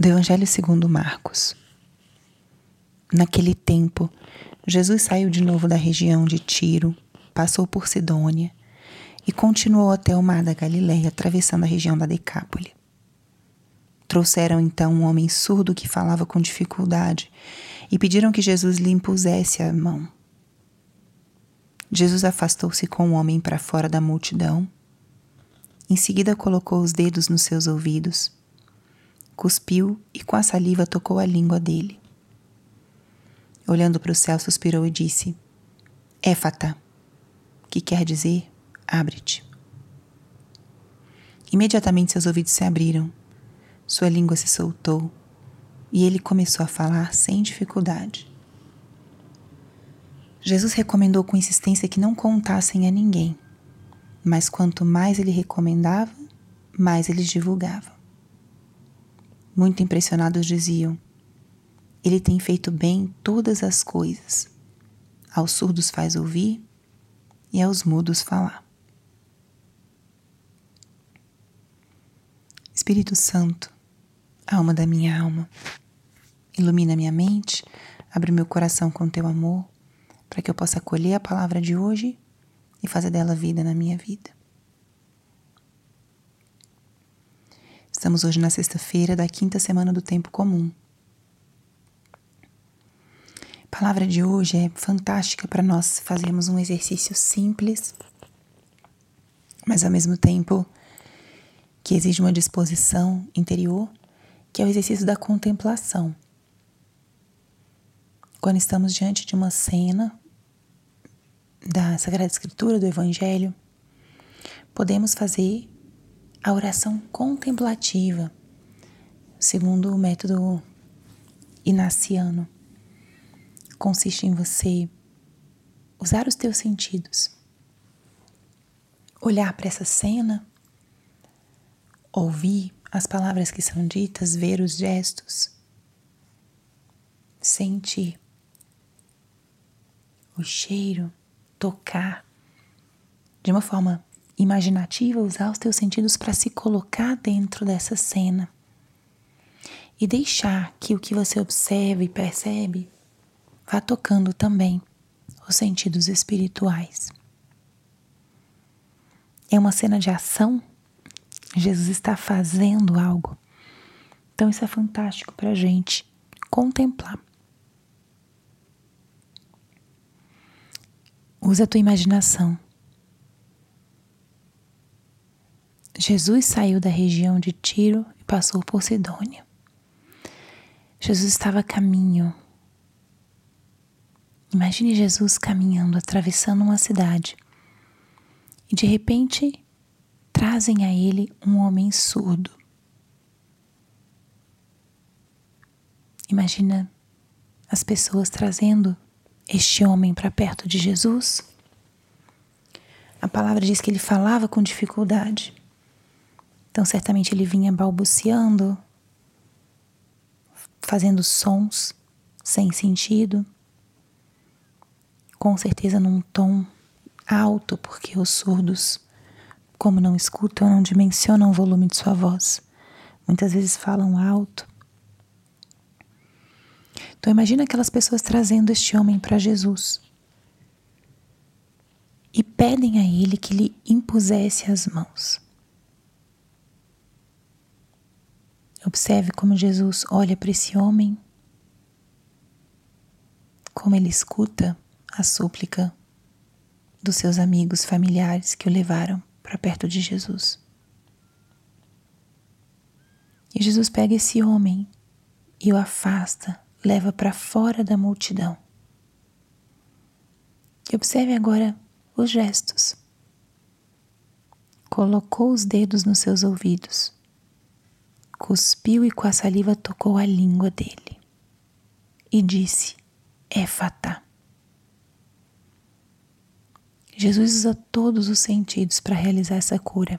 do Evangelho segundo Marcos. Naquele tempo, Jesus saiu de novo da região de Tiro, passou por Sidônia e continuou até o mar da Galileia, atravessando a região da Decápole. Trouxeram então um homem surdo que falava com dificuldade e pediram que Jesus lhe impusesse a mão. Jesus afastou-se com o homem para fora da multidão. Em seguida, colocou os dedos nos seus ouvidos cuspiu e com a saliva tocou a língua dele. Olhando para o céu, suspirou e disse: Éfata, que quer dizer abre-te. Imediatamente seus ouvidos se abriram, sua língua se soltou e ele começou a falar sem dificuldade. Jesus recomendou com insistência que não contassem a ninguém, mas quanto mais ele recomendava, mais eles divulgavam. Muito impressionados diziam: Ele tem feito bem todas as coisas. Aos surdos faz ouvir e aos mudos falar. Espírito Santo, alma da minha alma, ilumina minha mente, abre meu coração com teu amor, para que eu possa acolher a palavra de hoje e fazer dela vida na minha vida. Estamos hoje na sexta-feira da quinta semana do tempo comum. A palavra de hoje é fantástica para nós fazermos um exercício simples, mas ao mesmo tempo que exige uma disposição interior, que é o exercício da contemplação. Quando estamos diante de uma cena da Sagrada Escritura, do Evangelho, podemos fazer a oração contemplativa, segundo o método inaciano, consiste em você usar os teus sentidos, olhar para essa cena, ouvir as palavras que são ditas, ver os gestos, sentir o cheiro, tocar de uma forma imaginativa, usar os teus sentidos para se colocar dentro dessa cena e deixar que o que você observa e percebe vá tocando também os sentidos espirituais. É uma cena de ação, Jesus está fazendo algo. Então, isso é fantástico para a gente contemplar. Usa a tua imaginação Jesus saiu da região de Tiro e passou por Sidônia. Jesus estava a caminho. Imagine Jesus caminhando, atravessando uma cidade. E de repente trazem a ele um homem surdo. Imagina as pessoas trazendo este homem para perto de Jesus. A palavra diz que ele falava com dificuldade. Então, certamente ele vinha balbuciando, fazendo sons sem sentido, com certeza num tom alto, porque os surdos, como não escutam, não dimensionam o volume de sua voz. Muitas vezes falam alto. Então imagina aquelas pessoas trazendo este homem para Jesus e pedem a ele que lhe impusesse as mãos. Observe como Jesus olha para esse homem, como ele escuta a súplica dos seus amigos familiares que o levaram para perto de Jesus. E Jesus pega esse homem e o afasta, leva para fora da multidão. E observe agora os gestos. Colocou os dedos nos seus ouvidos cuspiu e com a saliva tocou a língua dele e disse: Éfata. Jesus usa todos os sentidos para realizar essa cura.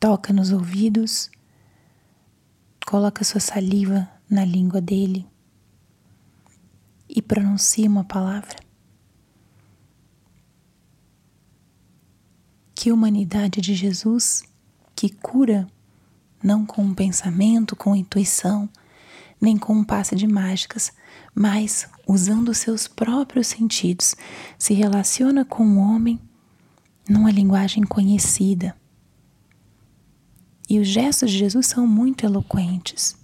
Toca nos ouvidos, coloca sua saliva na língua dele e pronuncia uma palavra. Que humanidade de Jesus que cura não com um pensamento, com intuição, nem com um passe de mágicas, mas usando seus próprios sentidos, se relaciona com o homem numa linguagem conhecida. E os gestos de Jesus são muito eloquentes.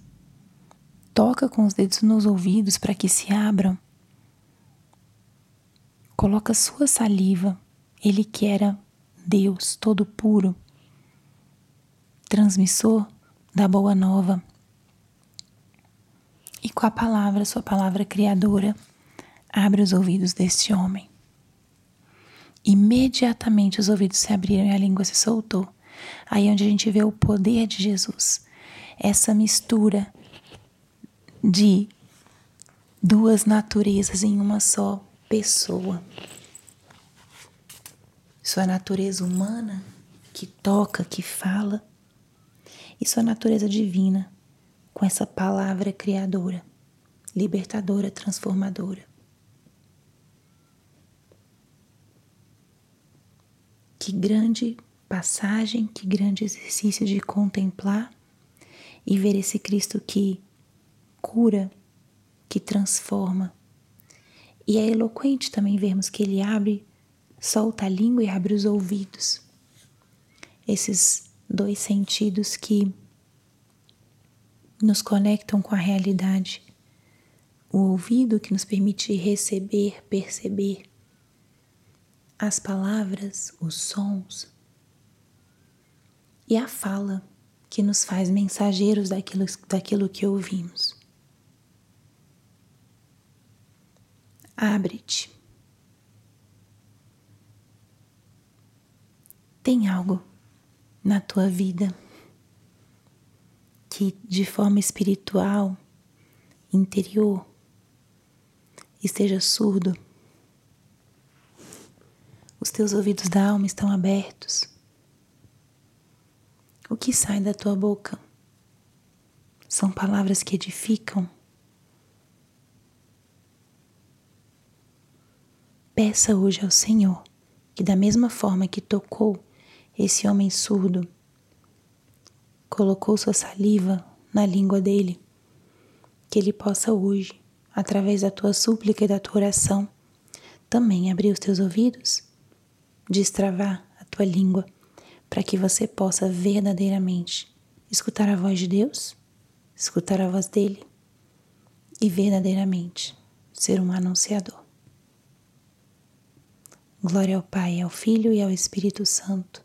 Toca com os dedos nos ouvidos para que se abram. Coloca sua saliva, ele que era Deus todo puro, transmissor da boa nova e com a palavra, sua palavra criadora, abre os ouvidos deste homem. Imediatamente os ouvidos se abriram e a língua se soltou. Aí é onde a gente vê o poder de Jesus. Essa mistura de duas naturezas em uma só pessoa. Sua natureza humana, que toca, que fala, e sua natureza divina, com essa palavra criadora, libertadora, transformadora. Que grande passagem, que grande exercício de contemplar e ver esse Cristo que cura, que transforma. E é eloquente também vermos que ele abre, solta a língua e abre os ouvidos. Esses dois sentidos que nos conectam com a realidade. O ouvido que nos permite receber, perceber as palavras, os sons. E a fala que nos faz mensageiros daquilo, daquilo que ouvimos. Abre-te. Tem algo na tua vida que de forma espiritual, interior, esteja surdo. Os teus ouvidos da alma estão abertos. O que sai da tua boca são palavras que edificam. Peça hoje ao Senhor que, da mesma forma que tocou esse homem surdo, colocou sua saliva na língua dele, que ele possa hoje, através da tua súplica e da tua oração, também abrir os teus ouvidos, destravar a tua língua, para que você possa verdadeiramente escutar a voz de Deus, escutar a voz dele e verdadeiramente ser um anunciador. Glória ao Pai, ao Filho e ao Espírito Santo